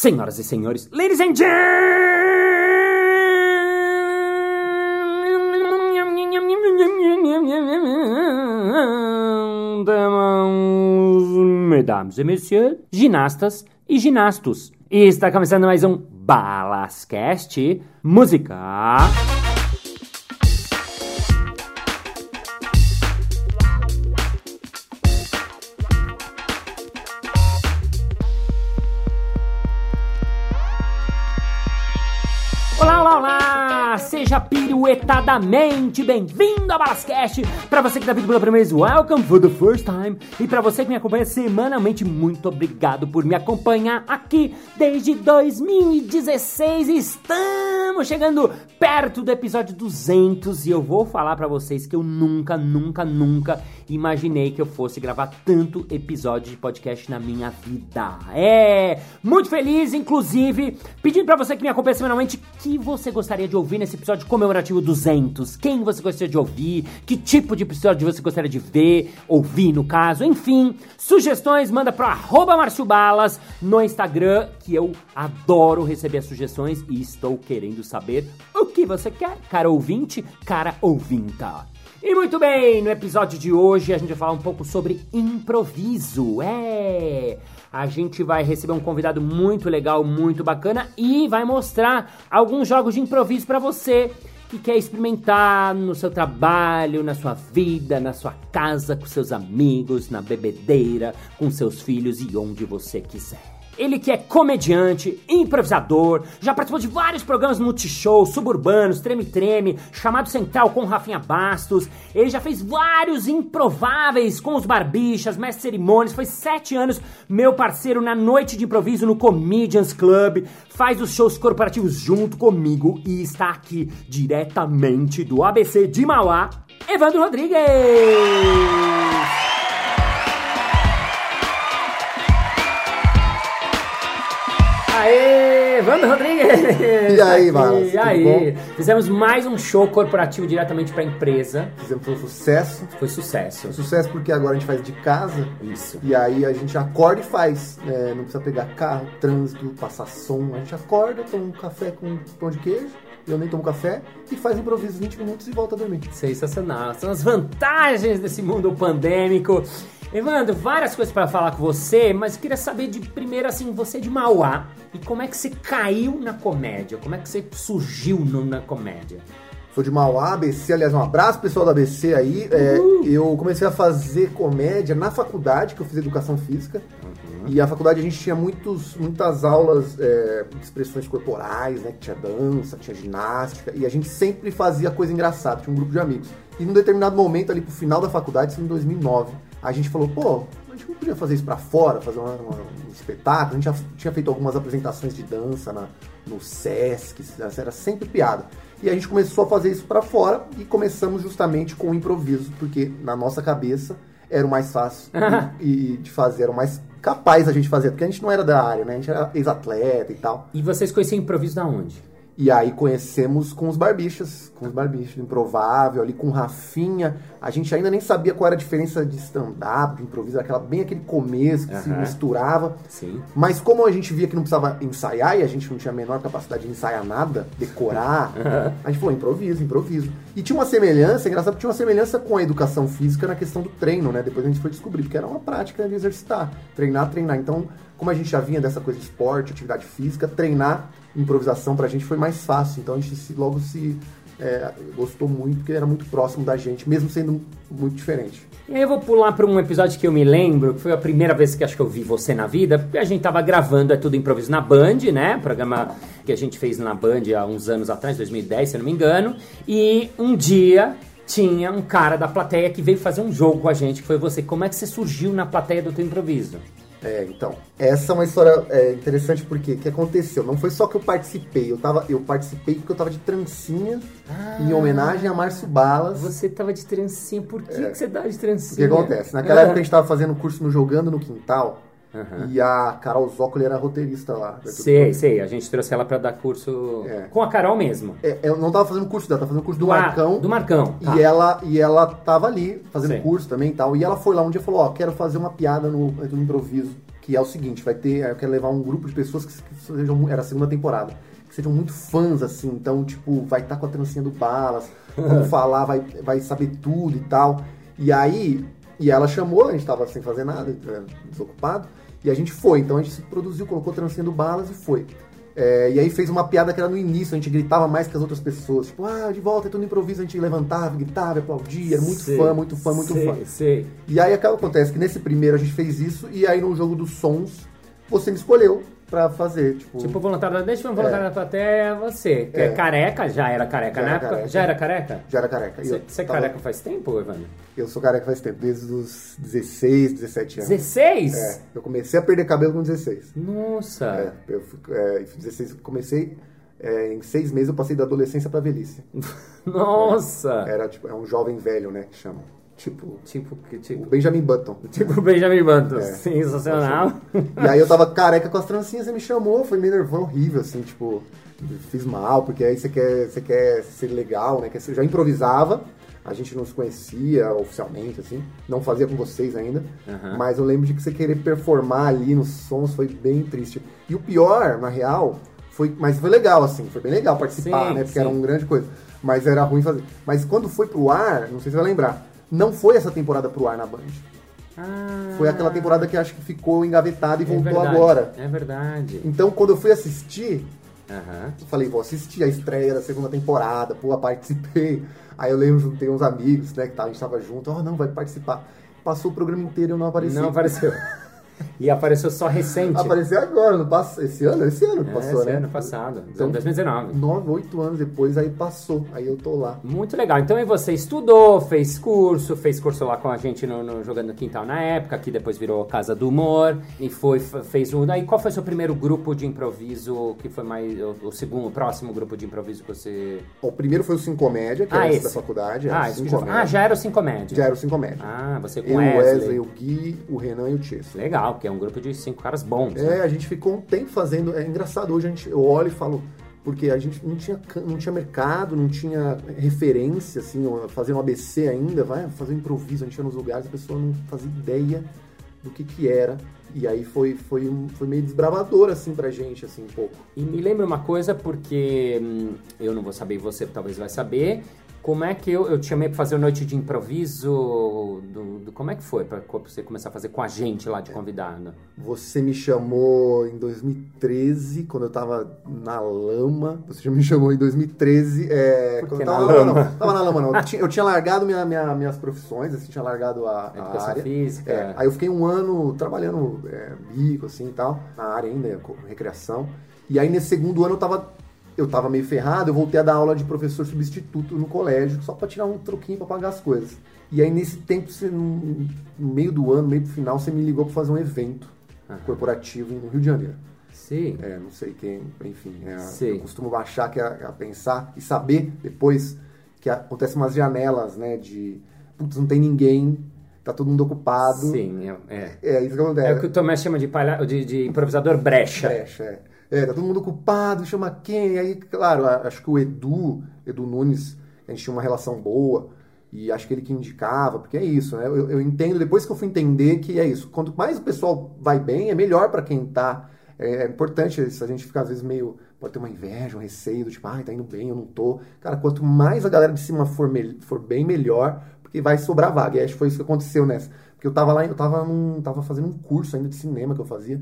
Senhoras e senhores, ladies and gentlemen, mesdames e messieurs, ginastas e ginastos. E está começando mais um Balascast Música. Seja piruetadamente bem-vindo ao Balascast! Para você que tá vindo pela primeira vez, welcome for the first time! E para você que me acompanha semanalmente, muito obrigado por me acompanhar aqui desde 2016. Estamos chegando perto do episódio 200 e eu vou falar para vocês que eu nunca, nunca, nunca imaginei que eu fosse gravar tanto episódio de podcast na minha vida. É, muito feliz, inclusive, pedindo para você que me acompanha semanalmente que você gostaria de ouvir nesse episódio comemorativo 200. Quem você gostaria de ouvir? Que tipo de episódio você gostaria de ver, ouvir no caso? Enfim, sugestões manda para arroba Márcio Balas no Instagram, que eu adoro receber as sugestões e estou querendo saber o que você quer, cara ouvinte, cara ouvinta. E muito bem, no episódio de hoje a gente vai falar um pouco sobre improviso. É, a gente vai receber um convidado muito legal, muito bacana e vai mostrar alguns jogos de improviso para você que quer experimentar no seu trabalho, na sua vida, na sua casa, com seus amigos, na bebedeira, com seus filhos e onde você quiser. Ele que é comediante, improvisador, já participou de vários programas Multishow, Suburbanos, Treme Treme, Chamado Central com Rafinha Bastos. Ele já fez vários improváveis com os Barbixas, Mestre Cerimônias. Foi sete anos meu parceiro na noite de improviso no Comedians Club. Faz os shows corporativos junto comigo e está aqui diretamente do ABC de Mauá, Evandro Rodrigues. Aê, Evandro Rodrigues! E aí, Balas, E tudo aí? Fizemos mais um show corporativo diretamente pra empresa. Fizemos um sucesso. Foi sucesso. Sucesso porque agora a gente faz de casa. Isso. E aí a gente acorda e faz. né? não precisa pegar carro, trânsito, passar som. A gente acorda, toma um café com pão de queijo. Eu nem tomo café. E faz improviso 20 minutos e volta a dormir. Sensacional. São as vantagens desse mundo pandêmico. Evandro, várias coisas pra falar com você, mas eu queria saber de primeiro assim, você é de Mauá e como é que você caiu na comédia? Como é que você surgiu no- na comédia? Sou de Mauá, ABC. Aliás, um abraço pessoal da ABC aí. É, eu comecei a fazer comédia na faculdade, que eu fiz educação física. E a faculdade a gente tinha muitos, muitas aulas é, de expressões corporais, né? Que tinha dança, tinha ginástica. E a gente sempre fazia coisa engraçada, tinha um grupo de amigos. E num determinado momento, ali pro final da faculdade, isso em 2009, a gente falou, pô, a gente não podia fazer isso pra fora, fazer uma- uma- um espetáculo. A gente já tinha feito algumas apresentações de dança na, no Sesc, era sempre piada. E a gente começou a fazer isso pra fora e começamos justamente com o improviso, porque na nossa cabeça era o mais fácil e, e de fazer, era o mais capaz a gente fazer, porque a gente não era da área, né? A gente era ex-atleta e tal. E vocês conheciam improviso da onde? E aí conhecemos com os barbichas, com os barbichas, improvável, ali com Rafinha. A gente ainda nem sabia qual era a diferença de stand-up, de improviso, aquela, bem aquele começo que se misturava. Sim. Mas como a gente via que não precisava ensaiar e a gente não tinha a menor capacidade de ensaiar nada, decorar, a gente falou improviso, improviso. E tinha uma semelhança, é engraçado tinha uma semelhança com a educação física na questão do treino, né? Depois a gente foi descobrir, porque era uma prática de exercitar, treinar, treinar. Então, como a gente já vinha dessa coisa de esporte, atividade física, treinar improvisação pra gente foi mais fácil. Então a gente se- logo se é, gostou muito, porque era muito próximo da gente, mesmo sendo muito diferente. E aí eu vou pular para um episódio que eu me lembro, que foi a primeira vez que acho que eu vi você na vida, porque a gente tava gravando É Tudo Improviso na Band, né? Programa que a gente fez na Band há uns anos atrás, 2010, se eu não me engano. E um dia tinha um cara da plateia que veio fazer um jogo com a gente, que foi você. Como é que você surgiu na plateia do teu improviso? É, então, essa é uma história é, interessante porque o que aconteceu? Não foi só que eu participei, eu, tava, eu participei porque eu tava de trancinha em homenagem a Márcio Balas. Você tava de trancinha, por que, que você tava de O trancinha? que acontece? Naquela época a gente tava fazendo curso no Jogando no Quintal Aham. e a Carol Zócoli era roteirista lá. Sei, sei, a gente trouxe ela pra dar curso É. com a Carol mesmo. É, eu não tava fazendo curso dela, tava fazendo curso do, Ar- Marcão. Do Marcão. tá. E ela, e ela tava ali fazendo Sei. curso também e tal. E ela foi lá um dia e falou: Ó, quero fazer uma piada no, no improviso. que é o seguinte, vai ter, eu quero levar um grupo de pessoas que, que sejam, era a segunda temporada, que sejam muito fãs, assim, então, tipo, vai estar tá com a trancinha do Balas, vamos falar, vai, vai saber tudo e tal. E aí, e ela chamou, a gente tava sem fazer nada, é, desocupado, e a gente foi, então a gente se produziu, colocou a trancinha do Balas e foi. É, e aí fez uma piada que era no início, a gente gritava mais que as outras pessoas. Tipo, ah, de volta, é tudo improviso, a gente levantava, gritava, aplaudia, era muito Sei, fã, muito fã, muito sei, fã. Sei. E aí acaba- acontece que nesse primeiro a gente fez isso, e aí no jogo dos sons, você me escolheu pra fazer. Tipo, Tipo, voluntário, deixa eu voluntário da plateia, você. Que é. É. careca, já era careca Já na era época? careca. Já era careca? já era careca. Você você é tava- careca faz tempo, Evandro? Eu sou careca faz tempo, desde os 16, 17 anos. 16? É, eu comecei a perder cabelo com 16. Nossa. É, eu fui, é, 16, comecei, é, em seis meses eu passei da adolescência pra velhice. Nossa. Era tipo, é um jovem velho, né, que chama. Tipo, Tipo, que o tipo. Benjamin Button. Tipo Benjamin Button. É. Sensacional. E aí eu tava careca com as trancinhas, você me chamou, foi meio nervoso, horrível, assim, tipo, fiz mal, porque aí você quer, você quer ser legal, né? Eu já improvisava, a gente não se conhecia oficialmente, assim, não fazia com vocês ainda, mas eu lembro de que você querer performar ali nos sons foi bem triste. E o pior, na real, foi, mas foi legal, assim, foi bem legal participar, Sim, né? Porque sim. era uma grande coisa, mas era ruim fazer. Mas quando foi pro ar, não sei se você vai lembrar, não foi essa temporada pro ar na Band. Ah, Foi aquela temporada que acho que ficou engavetada e é voltou verdade, agora. É verdade. Então, quando eu fui assistir, Aham. eu falei, vou assistir a estreia da segunda temporada, pô, participei. Aí eu lembro, juntei uns amigos, né, que tá, a gente tava junto, oh, não, vai participar. Passou o programa inteiro e eu não apareci. Não apareceu. E apareceu só recente. Apareceu agora, no passo, esse ano? Esse ano que É, passou, esse né? ano passado, Então, 2019. Nove, oito anos depois, aí passou, aí eu tô lá. Muito legal. Então, e você estudou, fez curso, fez curso lá com a gente no, no Jogando no Quintal na época, que depois virou Casa do Humor, e foi, fez um. Aí, qual foi o seu primeiro grupo de improviso, que foi mais. O, o segundo, o próximo grupo de improviso que você. O primeiro foi o Cincomédia, que Ah, era esse da faculdade. era Ah, o isso que já, ah, já era o Cincomédia. Já era o Cincomédia. Ah, você com o Wesley. Wesley, o Gui, o Renan e o Tiesto. Legal, porque é um grupo de cinco caras bons. né? É, a gente ficou um tempo fazendo. É engraçado, hoje a gente, eu olho e falo, porque a gente não tinha, não tinha mercado, não tinha referência, assim, ó, fazendo um ABC ainda, vai fazer um improviso, a gente ia nos lugares, a pessoa não fazia ideia do que que era. E aí foi, foi, um- foi meio desbravador, assim, pra gente, assim, um pouco. E me lembra uma coisa, porque hum, eu não vou saber, e você talvez vai saber. Como é que eu, eu te chamei pra fazer noite de improviso? Do, do- como é que foi pra co- você começar a fazer com a gente lá de convidado? Você me chamou em 2013, quando eu tava na lama. Você já me chamou em 2013. É, Por quando que eu tava na lama? Não, tava na lama, não. Eu tinha, eu tinha largado minha, minha- minhas profissões, assim, tinha largado a, a Educação área. física. É, aí eu fiquei um ano trabalhando é, bico, assim e tal, na área ainda, recreação. E aí nesse segundo ano eu tava, eu tava meio ferrado, eu voltei a dar aula de professor substituto no colégio, só pra tirar um troquinho pra pagar as coisas. E aí nesse tempo, você, no meio do ano, meio pro final, você me ligou pra fazer um evento Aham. corporativo no Rio de Janeiro. Sim. É, não sei quem, enfim, é, Sei. eu costumo achar que é, a pensar e saber depois que acontecem umas janelas, né, de putz, não tem ninguém, tá todo mundo ocupado. Sim, é. É, É isso que acontece. É o que o Tomé chama de, palha... de, de improvisador brecha. Brecha, é. É, tá todo mundo ocupado, chama quem? Aí, claro, acho que o Edu, Edu Nunes, a gente tinha uma relação boa, e acho que ele que indicava, porque é isso, né? Eu, eu entendo, depois que eu fui entender que é isso. Quanto mais o pessoal vai bem, é melhor pra quem tá. É, é importante isso, a gente fica às vezes meio. Pode ter uma inveja, um receio, do tipo, ai, tá indo bem, eu não tô. Cara, quanto mais a galera de cima for, for bem, melhor, porque vai sobrar vaga. E acho que foi isso que aconteceu nessa. Porque eu tava lá, eu tava, num, tava fazendo um curso ainda de cinema que eu fazia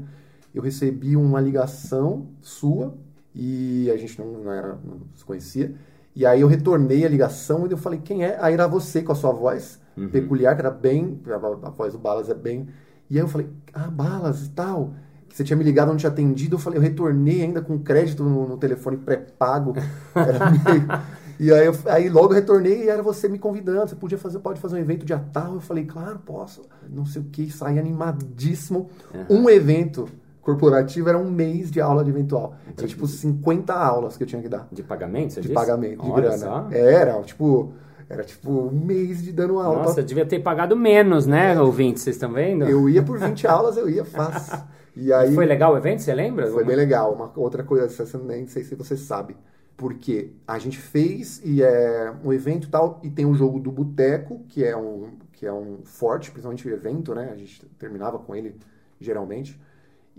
eu recebi uma ligação sua e a gente não, não era, não se conhecia. E aí eu retornei a ligação e eu falei, quem é? Aí era você com a sua voz peculiar, que era bem, a, a voz do Balas é bem. E aí eu falei, ah, Balas e tal. Que você tinha me ligado, não tinha atendido. Eu falei, eu retornei ainda com crédito no, no telefone pré-pago. Era meio... E aí, eu, aí logo retornei e era você me convidando. Você podia fazer, pode fazer um evento dia tal? Eu falei, claro, posso. Não sei o que, saí animadíssimo. Um evento corporativo era um mês de aula de eventual. Era tipo 50 aulas que eu tinha que dar. De pagamento, você De disse? pagamento, de Olha grana. só. Era, tipo, era tipo um mês de dando aula. Nossa, devia ter pagado menos, né, ouvintes? Vocês estão vendo? Eu ia por 20 aulas, eu ia fácil. E aí Foi legal o evento, você lembra? foi bem legal. Uma outra coisa, essa eu nem sei se você sabe. Porque a gente fez e é um evento e tal, e tem o jogo do Boteco, que é um que é um forte, principalmente o evento, né? A gente terminava com ele geralmente.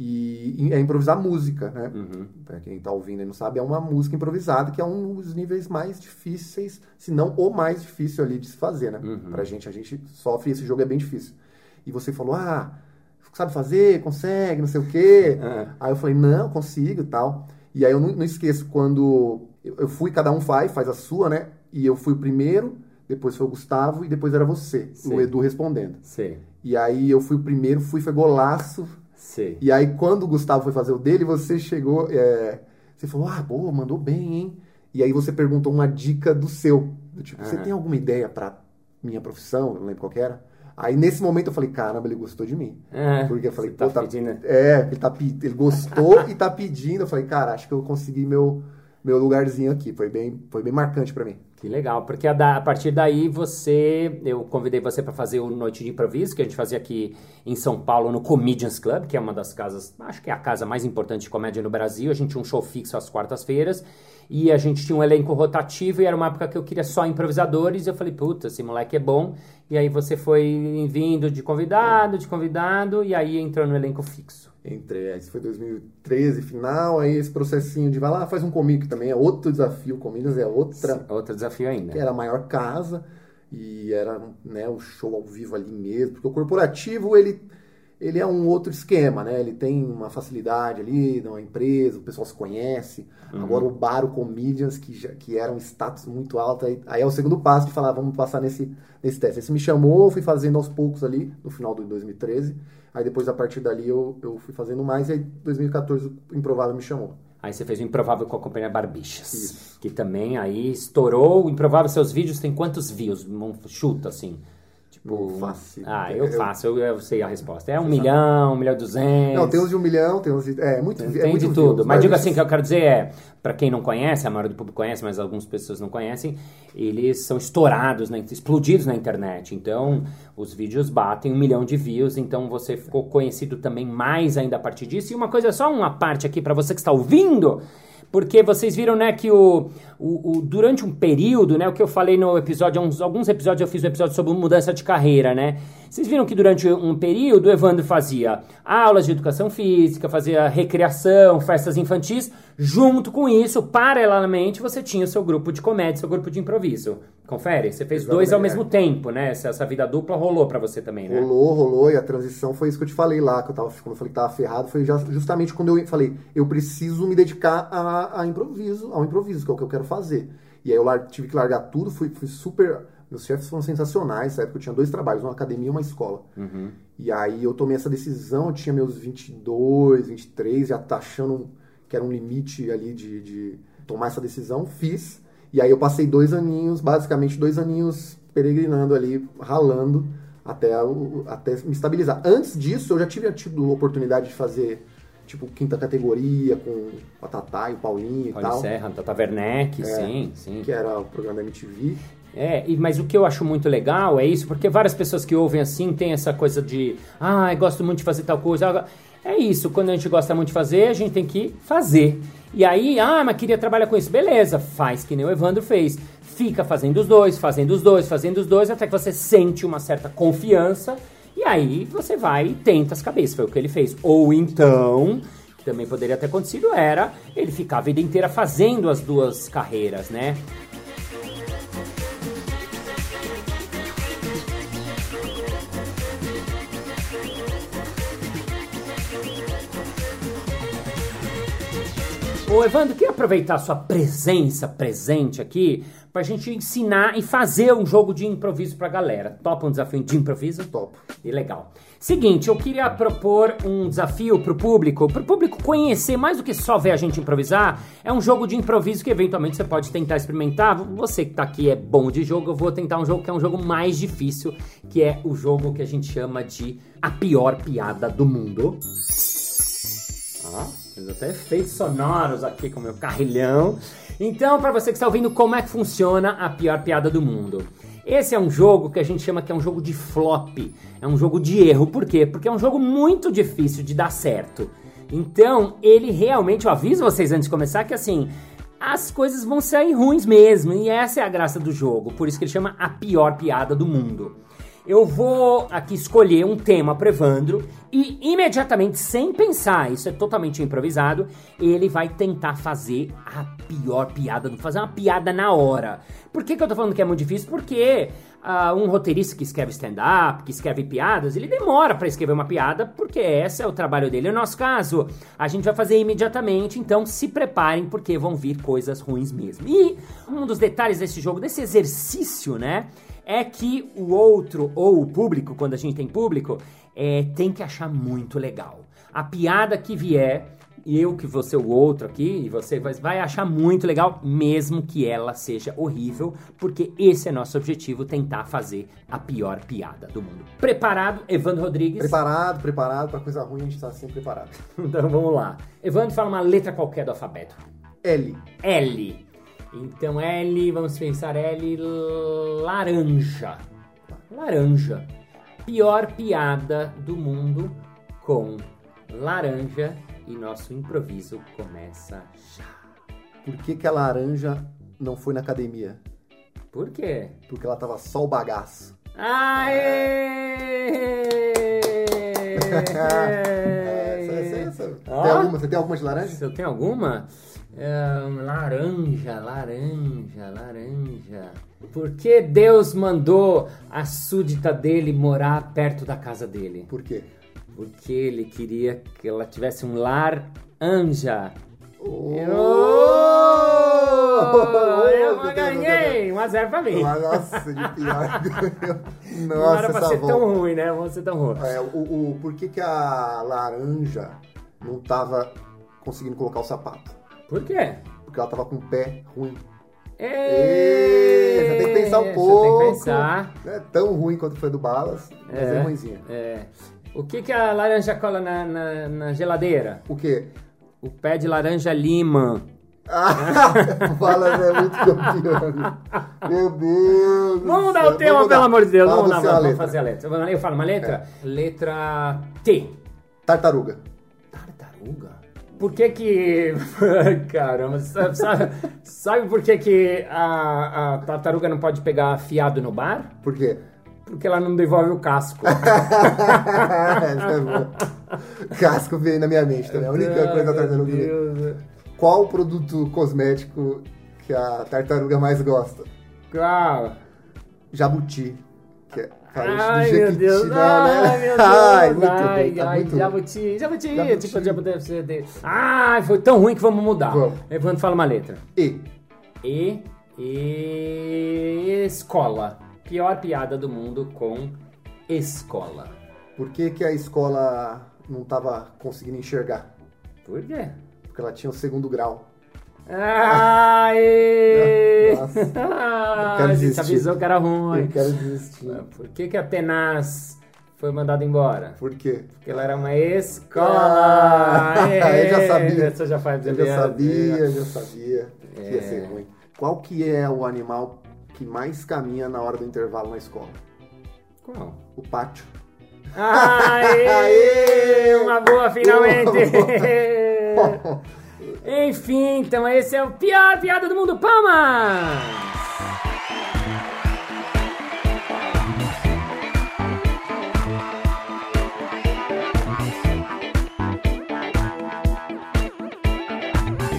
E é improvisar música, né? Uhum. Pra quem tá ouvindo e não sabe, é uma música improvisada que é um dos níveis mais difíceis, se não o mais difícil ali de se fazer, né? Uhum. Pra gente, a gente sofre, esse jogo é bem difícil. E você falou, ah, sabe fazer, consegue, não sei o quê. Uhum. Aí eu falei, não, consigo e tal. E aí eu não, não esqueço quando eu fui, cada um faz, faz a sua, né? E eu fui o primeiro, depois foi o Gustavo e depois era você, Sim. o Edu respondendo. Sim. E aí eu fui o primeiro, fui, foi golaço. Sim. E aí quando o Gustavo foi fazer o dele, você chegou, é, você falou, ah, boa, mandou bem, hein? E aí você perguntou uma dica do seu. Tipo, uhum. você tem alguma ideia para minha profissão? Não lembro qual era. Aí nesse momento eu falei, caramba, ele gostou de mim. É, Porque eu falei, tá pô, tá, pedindo. É, ele, tá, ele gostou e tá pedindo. Eu falei, cara, acho que eu consegui meu, meu lugarzinho aqui. Foi bem, foi bem marcante para mim. Que legal, porque a, da, a, partir daí você, eu convidei você para fazer o Noite de Improviso, que a gente fazia aqui em São Paulo no Comedians Club, que é uma das casas, acho que é a casa mais importante de comédia no Brasil. A gente tinha um show fixo às quartas-feiras e a gente tinha um elenco rotativo e era uma época que eu queria só improvisadores. E eu falei, puta, esse moleque é bom. E aí você foi vindo de convidado, de convidado, e aí entrou no elenco fixo. Entrei, isso foi 2013, final, aí esse processinho de vai lá, faz um comigo, que também é outro desafio, Comidas é outra... Sim, outro desafio ainda. Que era a maior casa, e era né, o show ao vivo ali mesmo, porque o corporativo, ele ele é um outro esquema, né? Ele tem uma facilidade ali, numa empresa, o pessoal se conhece. Uhum. Agora o bar, o comedians, que, já, que era um status muito alto, aí, aí, é o segundo passo de falar, vamos passar nesse, nesse teste. Esse me chamou, fui fazendo aos poucos ali, no final de 2013. Aí depois, a partir dali, eu, eu fui fazendo mais, e aí 2014 o Improvável me chamou. Aí você fez o Improvável com a companhia Barbichas. Isso. Que também aí estourou. O Improvável, seus vídeos tem quantos views? Chuta, assim. Tipo, faço. Ah, eu, eu faço, eu, eu, sei a resposta. É um milhão, um milhão e duzentos. Não, tem uns de um milhão, tem uns de. É, muito Tem, é muito de tudo. Mas, mas digo assim, que eu quero dizer é, para quem não conhece, a maioria do público conhece, mas algumas pessoas não conhecem, eles são estourados, né, explodidos na internet. Então, os vídeos batem um milhão de views, então você ficou conhecido também mais ainda a partir disso. E uma coisa, só uma parte aqui para você que está ouvindo porque vocês viram, né, que o, o, o, durante um período, né, o que eu falei no episódio, uns, alguns episódios eu fiz um episódio sobre mudança de carreira, né? Vocês viram que durante um período o Evandro fazia aulas de educação física, fazia recreação, festas infantis. Junto com isso, paralelamente, você tinha o seu grupo de comédia, seu grupo de improviso. Confere? Você fez Exatamente. dois ao mesmo tempo, né? Essa, essa vida dupla rolou para você também, né? Rolou, rolou. E a transição foi isso que eu te falei lá, que eu tava, quando eu falei que tava ferrado, foi justamente quando eu falei, eu preciso me dedicar a, a improviso, ao improviso, que é o que eu quero fazer. E aí eu tive que largar tudo, fui, fui super meus chefes foram sensacionais. Nessa época eu tinha dois trabalhos, uma academia e uma escola. Uhum. E aí eu tomei essa decisão, eu tinha meus 22, 23, já tá achando que era um limite ali de, de tomar essa decisão. Fiz. E aí eu passei dois aninhos, basicamente dois aninhos peregrinando ali, ralando até, até me estabilizar. Antes disso, eu já tive tido oportunidade de fazer tipo quinta categoria com a Tatá e o Paulinho Paulo e tal. Serra, Tata Werneck, é, sim, sim. Que era o programa da MTV. É, mas o que eu acho muito legal é isso, porque várias pessoas que ouvem assim tem essa coisa de, ah, gosto muito de fazer tal coisa. É isso, quando a gente gosta muito de fazer, a gente tem que fazer. E aí, ah, mas queria trabalhar com isso. Beleza, faz que nem o Evandro fez. Fica fazendo os dois, fazendo os dois, fazendo os dois, até que você sente uma certa confiança. E aí você vai e tenta as cabeças. Foi o que ele fez. Ou então, que também poderia ter acontecido, era ele ficar a vida inteira fazendo as duas carreiras, né? Ô Evandro, queria aproveitar a sua presença presente aqui pra gente ensinar e fazer um jogo de improviso pra galera. Topa um desafio de improviso? Top. E legal. Seguinte, eu queria propor um desafio pro público, pro público conhecer mais do que só ver a gente improvisar. É um jogo de improviso que eventualmente você pode tentar experimentar. Você que tá aqui é bom de jogo, eu vou tentar um jogo que é um jogo mais difícil, que é o jogo que a gente chama de a pior piada do mundo. Ah. Fiz até efeitos sonoros aqui com o meu carrilhão. Então, para você que está ouvindo, como é que funciona a pior piada do mundo? Esse é um jogo que a gente chama que é um jogo de flop, é um jogo de erro. Por quê? Porque é um jogo muito difícil de dar certo. Então, ele realmente, eu aviso vocês antes de começar que assim, as coisas vão sair ruins mesmo, e essa é a graça do jogo. Por isso que ele chama a pior piada do mundo. Eu vou aqui escolher um tema pro Evandro e imediatamente, sem pensar, isso é totalmente improvisado, ele vai tentar fazer a pior piada, fazer uma piada na hora. Por que, que eu tô falando que é muito difícil? Porque uh, um roteirista que escreve stand-up, que escreve piadas, ele demora para escrever uma piada, porque esse é o trabalho dele. No nosso caso, a gente vai fazer imediatamente, então se preparem, porque vão vir coisas ruins mesmo. E um dos detalhes desse jogo, desse exercício, né? É que o outro, ou o público, quando a gente tem público, é, tem que achar muito legal. A piada que vier, eu que vou ser o outro aqui, e você vai achar muito legal, mesmo que ela seja horrível, porque esse é nosso objetivo, tentar fazer a pior piada do mundo. Preparado, Evandro Rodrigues? Preparado, preparado, para coisa ruim a gente está sempre preparado. então vamos lá. Evandro, fala uma letra qualquer do alfabeto. L. L. Então L, vamos pensar L, laranja. Laranja. Pior piada do mundo com laranja e nosso improviso começa já. Por que, que a laranja não foi na academia? Por quê? Porque ela tava só o bagaço. Aê! essa, essa, essa. Tem alguma? Você tem alguma de laranja? Eu tenho alguma? Laranja, laranja, laranja. Por que Deus mandou a súdita dele morar perto da casa dele? Por quê? Porque ele queria que ela tivesse um lar anja. Oh! oh! Eu ganhei! 1x0 pra mim. Nossa, de pior. Nossa, Não era pra ser volta. tão ruim, né? Vamos ser tão ruim. É, o, o, por que, que a laranja não tava conseguindo colocar o sapato? Por quê? Porque ela tava com o pé ruim. Ei, você tem que pensar um pouco. Você tem que pensar. Não é tão ruim quanto foi do Balas, mas é, é ruimzinha. É. O que, que a laranja cola na, na, na geladeira? O quê? O pé de laranja lima. Ah, o Balas é muito campeão. Meu Deus. Vamos mudar o tema, pelo amor de Deus. Vamos, vamos, vamos fazer a letra. Eu falo uma letra? É. Letra T. Tartaruga. Tartaruga? Por que que... Caramba, sabe, sabe, sabe por que que a, a tartaruga não pode pegar fiado no bar? Por quê? Porque ela não devolve o casco. é casco veio na minha mente também. A única coisa da tartaruga. Deus. Qual o produto cosmético que a tartaruga mais gosta? Qual? Jabuti. Ai, meu Deus. Né? Ai, meu Deus. Ai, muito ai, bem, ai, muito jabuti, jabuti, jabuti. Tipo, jabuti. Ai, foi tão ruim que vamos mudar. Vamos. Evandro, fala uma letra. E. E. E. Escola. Pior piada do mundo com escola. Por que, que a escola não estava conseguindo enxergar? Por quê? Porque ela tinha o segundo grau. Aê! Nossa, quero a gente avisou que era ruim. Eu quero desistir. Por que, que a Tenaz foi mandada embora? Por quê? Porque ela era uma escola. Ah, eu já sabia. Você já faz Eu já sabia, eu já sabia que ia ser ruim. Qual que é o animal que mais caminha na hora do intervalo na escola? Qual? O pátio. Aê! Aê! Uma boa, finalmente! Enfim, então esse é o pior piada do mundo, palmas!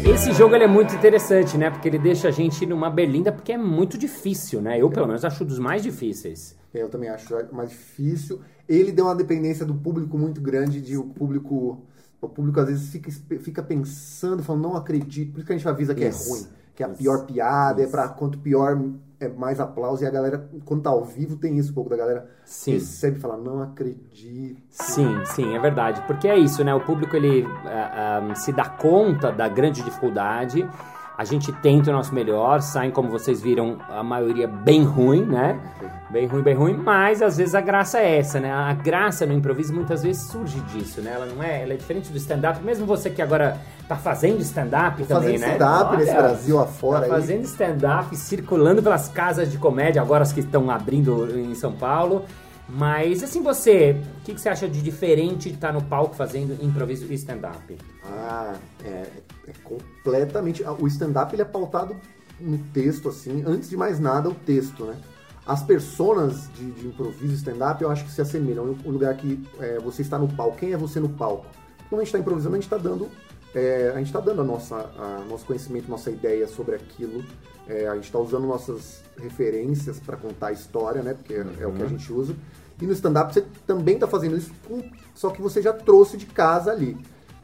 Esse jogo é muito interessante, né? Porque ele deixa a gente numa berlinda, porque é muito difícil, né? Eu, pelo menos, acho dos mais difíceis. Eu também acho mais difícil. Ele deu uma dependência do público muito grande, de o público o público às vezes fica, fica pensando, falando, não acredito. Por isso que a gente avisa que Isso. é ruim, que é a pior piada, Isso. é pra quanto pior é mais aplauso. E a galera, quando tá ao vivo, tem isso um pouco da galera Sim. recebe e fala, não acredito. Sim, sim, é verdade. Porque é isso, né? O público ele uh, se dá conta da grande dificuldade. A gente tenta o nosso melhor, saem, como vocês viram, a maioria bem ruim, né? Bem ruim, bem ruim, mas às vezes a graça é essa, né? A graça no improviso muitas vezes surge disso, né? Ela não é, ela é diferente do stand-up. Mesmo você que agora tá fazendo stand-up também, fazendo né? stand-up nesse Brasil afora. Tá fazendo stand-up, circulando pelas casas de comédia, agora as que estão abrindo em São Paulo. Mas, assim, você, o que, que, você acha de diferente de estar no palco fazendo improviso e stand-up? Ah, é, é completamente... O stand-up, ele é pautado no texto, assim, antes de mais nada, o texto, né? As personas de, de improviso stand-up eu acho que se assemelham. O lugar que é, você está no palco. Quem é você no palco? Quando a gente está improvisando, a gente está dando, é, a gente tá dando a nossa, a, nosso conhecimento, nossa ideia sobre aquilo. É, a gente está usando nossas referências para contar a história, né? Porque é o que a gente usa. E no stand-up você também está fazendo isso, só que você já trouxe de casa ali.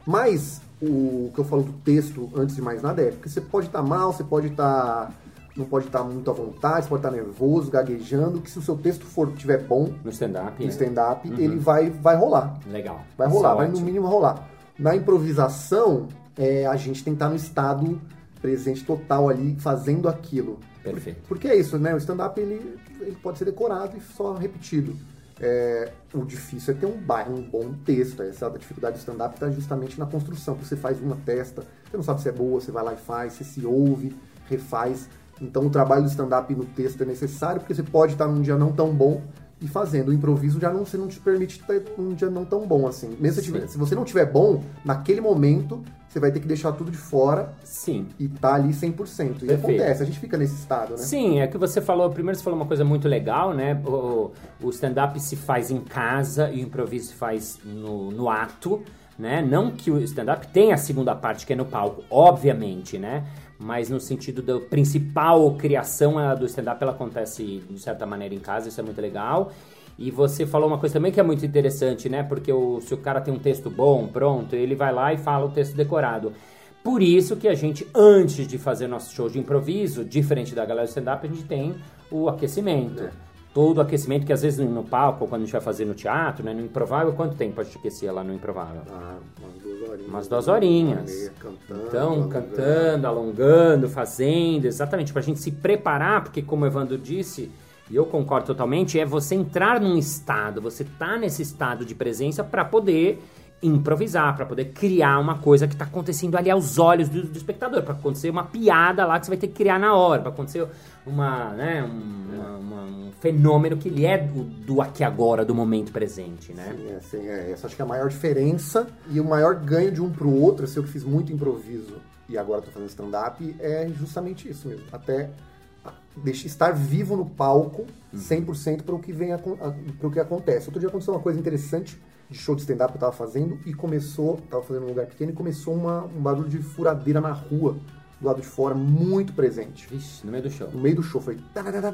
Mas o que eu falo do texto, antes de mais nada, é porque você pode estar tá mal, você pode estar. Tá, não pode estar tá muito à vontade, você pode estar tá nervoso, gaguejando, que se o seu texto for tiver bom no stand-up, no é. stand-up, uhum. ele vai, vai rolar. Legal. Vai rolar, vai no mínimo rolar. Na improvisação, é, a gente tem que estar no estado presente total ali, fazendo aquilo. Perfeito. Porque é isso, né? O stand-up ele, ele pode ser decorado e só repetido. É, o difícil é ter um, um bom texto. Essa dificuldade do stand-up está justamente na construção. Você faz uma testa, você não sabe se é boa, você vai lá e faz, você se ouve, refaz. Então o trabalho do stand-up no texto é necessário, porque você pode estar num dia não tão bom e fazendo. O improviso já não, você não te permite ter um dia não tão bom assim. Mesmo se, tiver, se você não tiver bom, naquele momento, você vai ter que deixar tudo de fora. Sim. E tá ali 100%. E Perfeito. acontece, a gente fica nesse estado, né? Sim, é que você falou, primeiro você falou uma coisa muito legal, né? O, o stand-up se faz em casa e o improviso se faz no, no ato, né? Não que o stand-up tenha a segunda parte, que é no palco, obviamente, né? Mas no sentido da principal criação do stand-up, ela acontece de certa maneira em casa, isso é muito legal. E você falou uma coisa também que é muito interessante, né? Porque o, se o cara tem um texto bom, pronto, ele vai lá e fala o texto decorado. Por isso que a gente, antes de fazer nosso show de improviso, diferente da galera do stand-up, a gente tem o aquecimento. É. Todo o aquecimento que às vezes no palco, quando a gente vai fazer no teatro, né, no improvável, quanto tempo pode aquecer lá no improvável? Ah, umas duas horinhas. Umas duas horinhas. Meia, cantando, então, alongando. cantando, alongando, fazendo, exatamente, para a gente se preparar, porque como o Evandro disse, e eu concordo totalmente, é você entrar num estado, você tá nesse estado de presença para poder improvisar, para poder criar uma coisa que está acontecendo ali aos olhos do, do espectador, para acontecer uma piada lá que você vai ter que criar na hora, para acontecer uma, né, um, uma, uma, um fenômeno que ele é do, do, aqui agora, do momento presente, né? Sim, é, sim, é. Essa acho que é a maior diferença e o maior ganho de um pro outro, assim, eu que fiz muito improviso e agora estou fazendo stand-up, é justamente isso mesmo. Até estar vivo no palco 100% para o que vem para o que acontece. Outro dia aconteceu uma coisa interessante de show de stand-up que eu estava fazendo e começou, estava fazendo um lugar pequeno e começou uma, um barulho de furadeira na rua do lado de fora, muito presente. Vixe, no meio do show. No meio do show, foi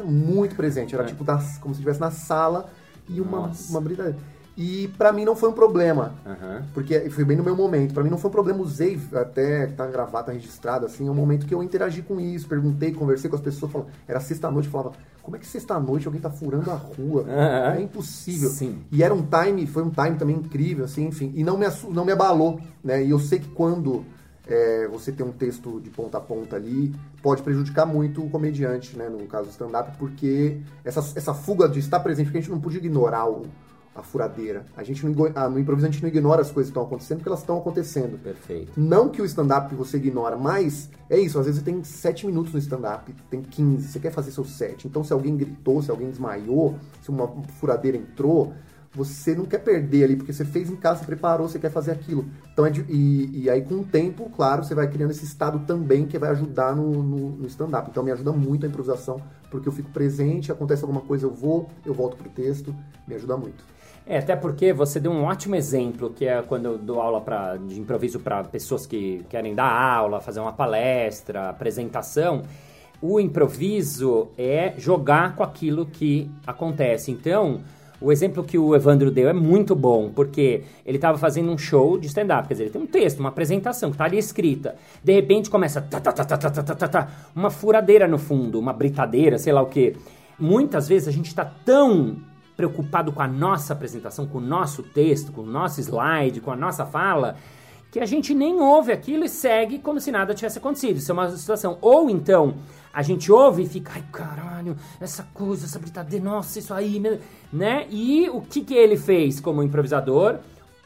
muito presente. Era é. tipo das, como se estivesse na sala e uma, uma brincadeira. E para mim não foi um problema, uhum. porque foi bem no meu momento. Para mim não foi um problema, usei até tá gravado, tá registrado assim, é um momento que eu interagi com isso, perguntei, conversei com as pessoas, falava, era sexta-noite, falava, como é que sexta-noite alguém tá furando a rua? Uhum. É impossível. Sim. E era um time, foi um time também incrível, assim, enfim, e não me, não me abalou, né? E eu sei que quando é, você tem um texto de ponta a ponta ali, pode prejudicar muito o comediante, né? No caso do stand-up, porque essa, essa fuga de estar presente, porque a gente não podia ignorar o a furadeira. A gente não, ah, no improviso a gente não ignora as coisas que estão acontecendo porque elas estão acontecendo. Perfeito. Não que o stand-up você ignora, mas é isso. Às vezes você tem 7 minutos no stand-up, tem 15, você quer fazer seu set. Então se alguém gritou, se alguém desmaiou, se uma furadeira entrou, você não quer perder ali, porque você fez em casa, você preparou, você quer fazer aquilo. Então é de, e, e, aí com o tempo, claro, você vai criando esse estado também que vai ajudar no, no, no stand-up. Então me ajuda muito a improvisação, porque eu fico presente, acontece alguma coisa, eu vou, eu volto pro texto, me ajuda muito. É, até porque você deu um ótimo exemplo, que é quando eu dou aula pra, de improviso para pessoas que querem dar aula, fazer uma palestra, apresentação. O improviso é jogar com aquilo que acontece. Então, o exemplo que o Evandro deu é muito bom, porque ele estava fazendo um show de stand-up, quer dizer, ele tem um texto, uma apresentação que está ali escrita. De repente começa tá, tá, tá, uma furadeira no fundo, uma britadeira, sei lá o que. Muitas vezes a gente está tão preocupado com a nossa apresentação, com o nosso texto, com o nosso slide, com a nossa fala, que a gente nem ouve aquilo e segue como se nada tivesse acontecido. Isso é uma situação. Ou então, a gente ouve e fica, ai caralho, essa coisa, essa britadeira, nossa, isso aí, né? E o que, que ele fez como improvisador?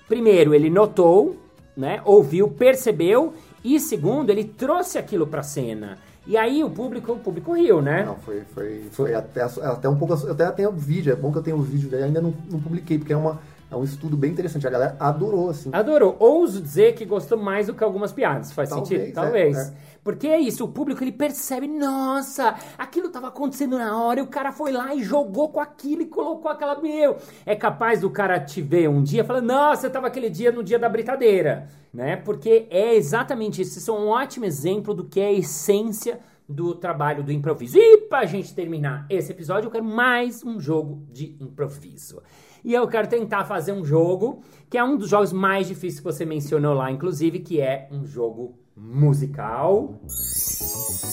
Primeiro, ele notou, né? Ouviu, percebeu, e segundo, ele trouxe aquilo pra cena. E aí o público, o público riu, né? Não, foi, foi, foi até, até um pouco. Eu até tenho vídeo, é bom que eu tenho o vídeo, ainda não, não publiquei, porque é uma, É um estudo bem interessante. A galera adorou, assim. Adorou. Ouso dizer que gostou mais do que algumas piadas. Faz Talvez, sentido? é, Talvez. é. Porque é isso, o público ele percebe, nossa, aquilo tava acontecendo na hora, e o cara foi lá e jogou com aquilo e colocou aquela. Meu, é capaz do cara te ver um dia falando, nossa, eu tava aquele dia no dia da britadeira, né? Porque é exatamente isso. Isso é um ótimo exemplo do que é a essência do trabalho do improviso. E pra gente terminar esse episódio, eu quero mais um jogo de improviso. E eu quero tentar fazer um jogo que é um dos jogos mais difíceis que você mencionou lá, inclusive, que é um jogo musical.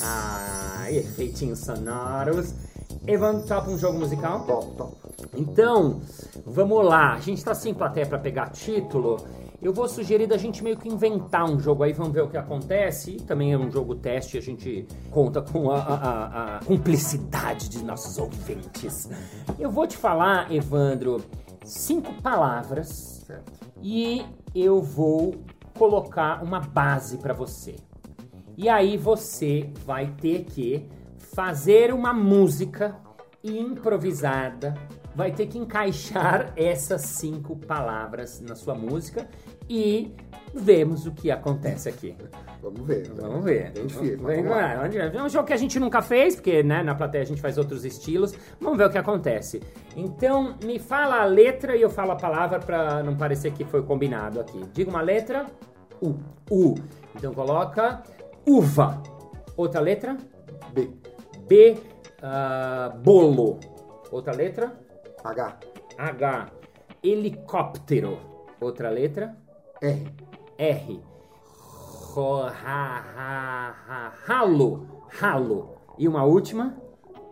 Ah, efeitinhos sonoros. Evan, topa um jogo musical? Top, top. Então, vamos lá. A gente tá sem plateia pra pegar título. Eu vou sugerir da gente meio que inventar um jogo aí, vamos ver o que acontece. E também é um jogo teste, a gente conta com a, a- a- a cumplicidade de nossos ouvintes. Eu vou te falar, Evandro, cinco palavras Certo. e eu vou colocar uma base pra você. E aí você vai ter que fazer uma música improvisada, vai ter que encaixar essas cinco palavras na sua música e vemos o que acontece aqui. Vamos ver. Vamos ver. Bem difícil, Vamos vamos. É um jogo que a gente nunca fez, porque né, na plateia a gente faz outros estilos. Vamos ver o que acontece. Então, me fala a letra e eu falo a palavra pra não parecer que foi combinado aqui. Diga uma letra. U. U. Então coloca uva. Outra letra. B. B. ah, bolo. Outra letra. H. H. Helicóptero. Outra letra. R. R. Ro, ha, ha, ha, ralo. Ralo. E uma última.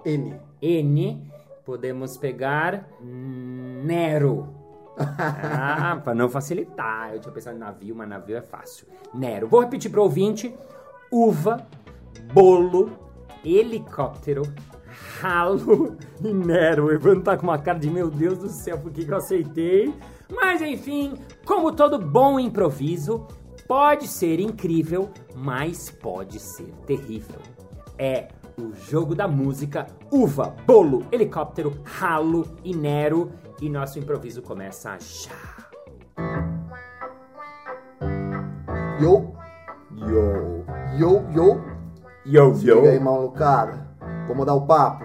N. N. Podemos pegar Nero. Ah, pra não facilitar. Eu tinha pensado em navio, mas navio é fácil. Nero. Vou repetir pro ouvinte. Uva, bolo, helicóptero, ralo e Nero. O Evandro tá com uma cara de meu Deus do céu, por que, que eu aceitei? Mas enfim, como todo bom improviso, pode ser incrível, mas pode ser terrível. É o jogo da música Uva, Bolo, Helicóptero, Ralo e Nero. E nosso improviso começa já. Yo. Yo. Yo, yo. Yo, E aí, malucada? Vou mandar o papo.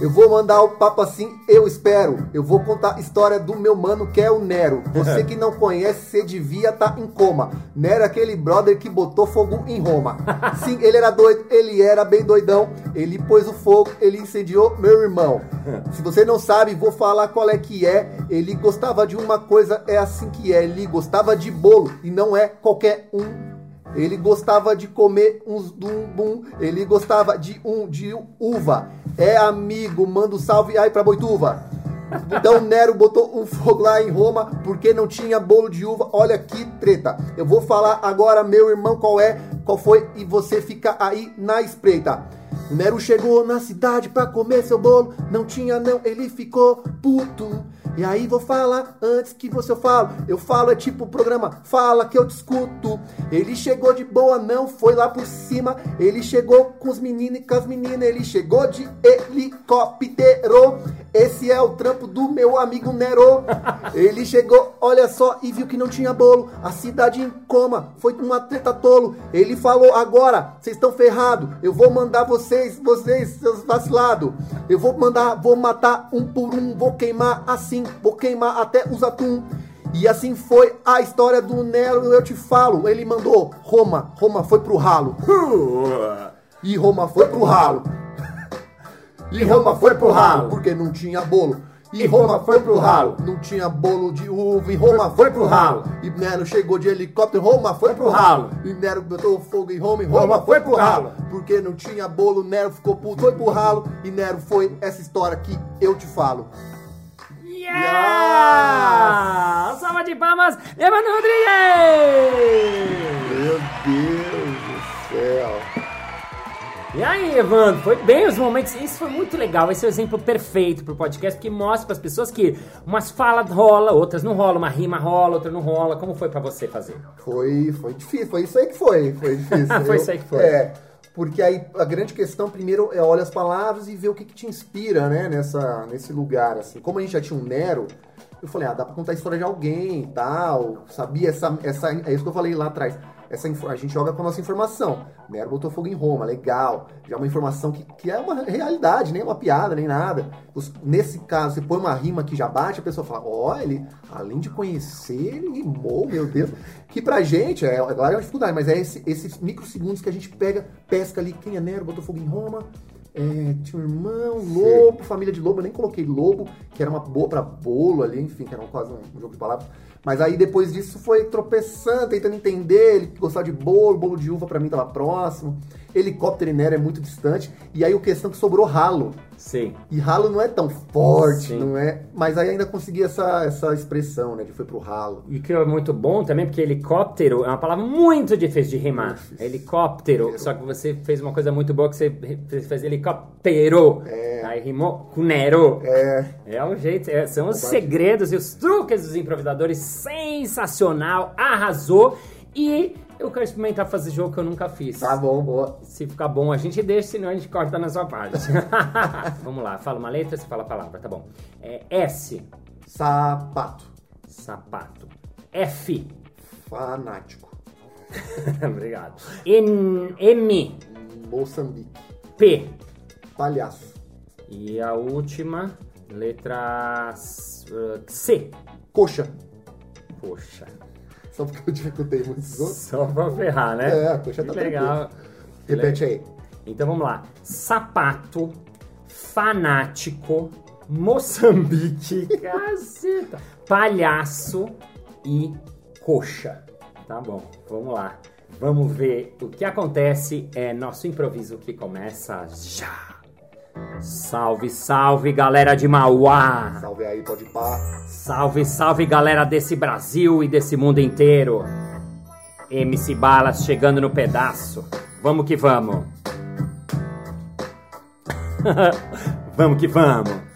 Eu vou mandar o papo assim, eu espero. Eu vou contar a história do meu mano que é o Nero. Você que não conhece, você devia estar em coma. Nero é aquele brother que botou fogo em Roma. Sim, ele era doido, ele era bem doidão. Ele pôs o fogo, ele incendiou meu irmão. Se você não sabe, vou falar qual é que é. Ele gostava de uma coisa, é assim que é. Ele gostava de bolo e não é qualquer um. Ele gostava de comer uns dumbum. Ele gostava de um de uva. É amigo, manda um salve aí pra Boituva. Então Nero botou um fogo lá em Roma porque não tinha bolo de uva. Olha que treta. Eu vou falar agora, meu irmão, qual é, qual foi e você fica aí na espreita. Nero chegou na cidade pra comer seu bolo. Não tinha não, ele ficou puto. E aí vou falar antes que você fala. Eu falo é tipo o programa, fala que eu te escuto. Ele chegou de boa, não foi lá por cima. Ele chegou com os meninos e com as meninas. Ele chegou de helicóptero. Esse é o trampo do meu amigo Nero. Ele chegou, olha só, e viu que não tinha bolo. A cidade em coma, foi uma treta tolo. Ele falou: agora, vocês estão ferrados. Eu vou mandar vocês, vocês, seus vacilados. Eu vou mandar, vou matar um por um, vou queimar assim, vou queimar até os atum. E assim foi a história do Nero, eu te falo. Ele mandou Roma, Roma foi pro ralo. E Roma foi pro ralo. E Roma foi pro ralo, porque não tinha bolo. E Roma foi pro ralo, não tinha bolo de uva. E Roma foi pro ralo. E Nero chegou de helicóptero, Roma foi pro ralo. E Nero botou fogo em Roma, e Roma foi pro ralo. Porque não tinha bolo, Nero ficou puto, foi pro ralo. E Nero foi essa história que eu te falo. Yeah! Salva de palmas, Evandro Rodrigues! Meu Deus do céu. E aí, Evandro, foi bem os momentos. Isso foi muito legal. Esse é o exemplo perfeito pro podcast, porque mostra para as pessoas que umas falas rola, outras não rola, uma rima rola, outra não rola. Como foi para você fazer? Foi, foi difícil, foi isso aí que foi. Foi difícil. Foi Eu- isso aí que foi. É. Porque aí a grande questão, primeiro, é olha as palavras e vê o que, que te inspira, né, nessa, nesse lugar, assim. Como a gente já tinha um Nero, eu falei, ah, dá pra contar a história de alguém e tal. Sabia essa, essa. É isso que eu falei lá atrás. Essa, a gente joga com a nossa informação. Nero botou fogo em Roma, legal. Já é uma informação que, que é uma realidade, nem uma piada, nem nada. Os- nesse caso, você põe uma rima que já bate, a pessoa fala, ó, ele, além de conhecer, ele rimou, meu Deus. Que pra gente, é, é claro, é uma dificuldade, mas é esse- esses microsegundos que a gente pega, pesca ali, quem é Nero, botou fogo em Roma. É, tinha um irmão, lobo, família de lobo, eu nem coloquei lobo, que era uma boa pra bolo ali, enfim, que era quase um, um jogo de palavras. Mas aí depois disso foi tropeçando, tentando entender, ele gostava de bolo, bolo de uva pra mim tava próximo. Helicóptero e Nero é muito distante. E aí o questão que sobrou ralo. Sim. E ralo não é tão forte, Sim. não é? Mas aí ainda consegui essa, essa expressão, né? Que foi pro ralo. E que é muito bom também, porque helicóptero é uma palavra muito difícil de rimar. Helicóptero. Só que você fez uma coisa muito boa que você fez, helicóptero. Aí rimou com Nero. É. É o jeito, é- são os segredos e os truques dos improvisadores. Sensacional, arrasou. E eu quero experimentar fazer jogo que eu nunca fiz. Tá bom, boa. Se ficar bom, a gente deixa, senão a gente corta na sua parte. Vamos lá, fala uma letra, você fala a palavra, tá bom. É S, Sapato. sapato. F, Fanático. obrigado. N, M, Moçambique. P. Palhaço. E a última, letra uh, C. Coxa. Poxa, Só porque eu dificultei muitos outros. só pra ferrar, né? É, a coxa tá legal. Repete aí. Então vamos lá. Sapato, fanático, Moçambique, caceta, palhaço e coxa. Tá bom, vamos lá. Vamos ver o que acontece. É nosso improviso que começa já. Salve, salve, galera de Mauá! Salve aí, pode pá. Salve, salve galera desse Brasil e desse mundo inteiro. MC Balas chegando no pedaço. Vamos que vamos. vamos que vamos.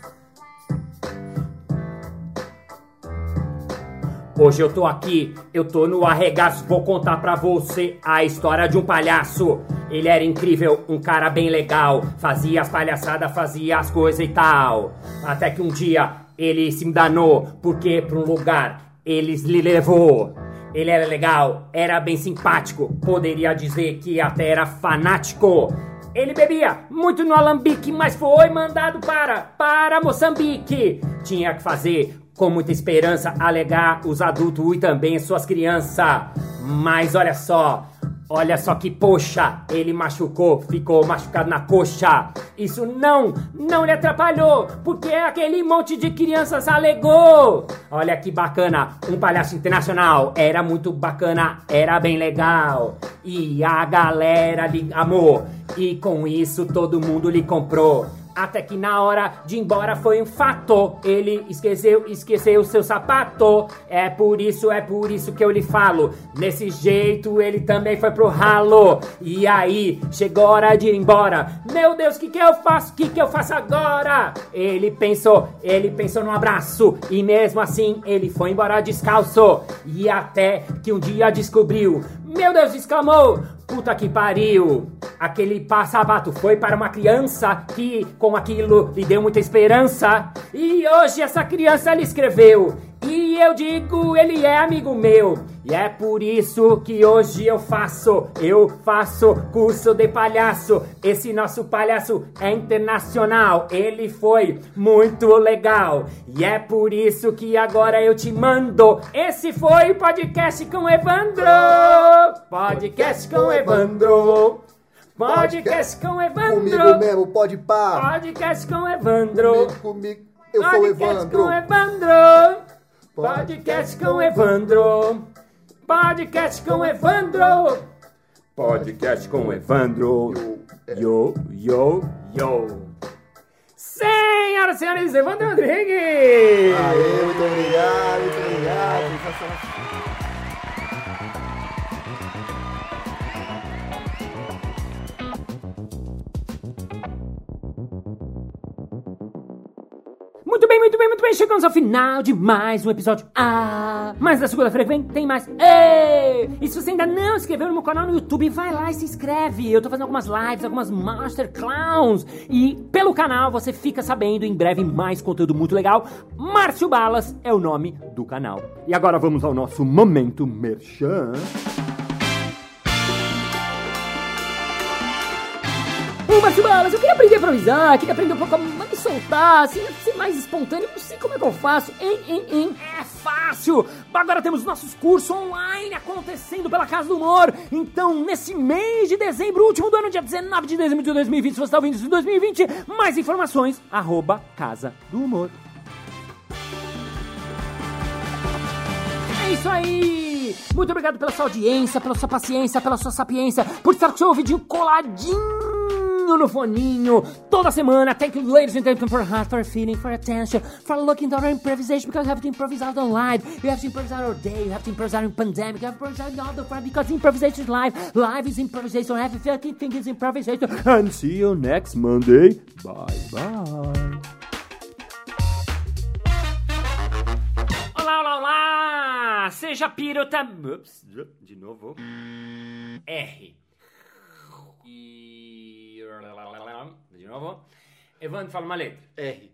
Hoje eu tô aqui, eu tô no arregaço, vou contar pra você a história de um palhaço. Ele era incrível, um cara bem legal, fazia as palhaçadas, fazia as coisas e tal. Até que um dia ele se danou, porque pra um lugar eles lhe levou. Ele era legal, era bem simpático, poderia dizer que até era fanático. Ele bebia muito no alambique, mas foi mandado para, para Moçambique. Tinha que fazer com muita esperança alegar os adultos e também suas crianças. Mas olha só, olha só que poxa, ele machucou, ficou machucado na coxa. Isso não, não lhe atrapalhou, porque aquele monte de crianças alegou. Olha que bacana, um palhaço internacional, era muito bacana, era bem legal. E a galera lhe amou, e com isso todo mundo lhe comprou. Até que na hora de ir embora foi um fato. Ele esqueceu, esqueceu seu sapato. É por isso, é por isso que eu lhe falo. Nesse jeito ele também foi pro ralo. E aí, chegou a hora de ir embora. Meu Deus, o que que eu faço? O que que eu faço agora? Ele pensou, ele pensou no abraço. E mesmo assim, ele foi embora descalço. E até que um dia descobriu. Meu Deus, exclamou! Puta que pariu! Aquele pa- sapato foi para uma criança que, com aquilo, lhe deu muita esperança. E hoje essa criança lhe escreveu. E eu digo, ele é amigo meu. E é por isso que hoje eu faço, eu faço curso de palhaço. Esse nosso palhaço é internacional. Ele foi muito legal. E é por isso que agora eu te mando. Esse foi o podcast com Evandro. Podcast com Evandro. Podcast com Comigo Evandro. mesmo, pode pá. Podcast com Evandro. Comigo, comigo. Eu sou Podcast Evandro. com Evandro. Podcast com Evandro. Podcast com Evandro. Podcast com Evandro. Yo, yo, yo. Senhoras e senhores, Evandro Rodrigues. Aê, muito obrigado, muito obrigado. Muito bem, muito bem, muito bem. Chegamos ao final de mais um episódio. Ah, mas na segunda-feira que vem tem mais. Ei! E se você ainda não se inscreveu no meu canal no YouTube, vai lá e se inscreve. Eu tô fazendo algumas lives, algumas Master Clowns. E pelo canal você fica sabendo em breve mais conteúdo muito legal. Márcio Balas é o nome do canal. E agora vamos ao nosso momento merchan. Márcio Balas, eu queria aprender a improvisar, queria aprender um pouco a me soltar, assim, ser mais espontâneo, não sei como é que eu faço. Hein, hein, hein, é fácil! Agora temos nossos cursos online acontecendo pela Casa do Humor. Então, nesse mês de dezembro, último do ano, dia 19 de dezembro de 2020, se você está ouvindo isso em 2020, mais informações, arroba Casa do Humor. É isso aí! Muito obrigado pela sua audiência, pela sua paciência, pela sua sapiência, por estar com o seu ouvidinho coladinho no foninho toda semana. Thank you, ladies and gentlemen, for heart, for feeling, for attention, for looking at our improvisation because you have to improvise out on live. You have to improvise our day. You have to improvise in pandemic. You have to improvise all the fun because improvisation is live. Live is improvisation. Everything is improvisation. And see you next Monday. Bye bye. Olá, olá, olá! Seja pirota. Ups, de novo. R. De novo. Evandro, fala uma letra. R.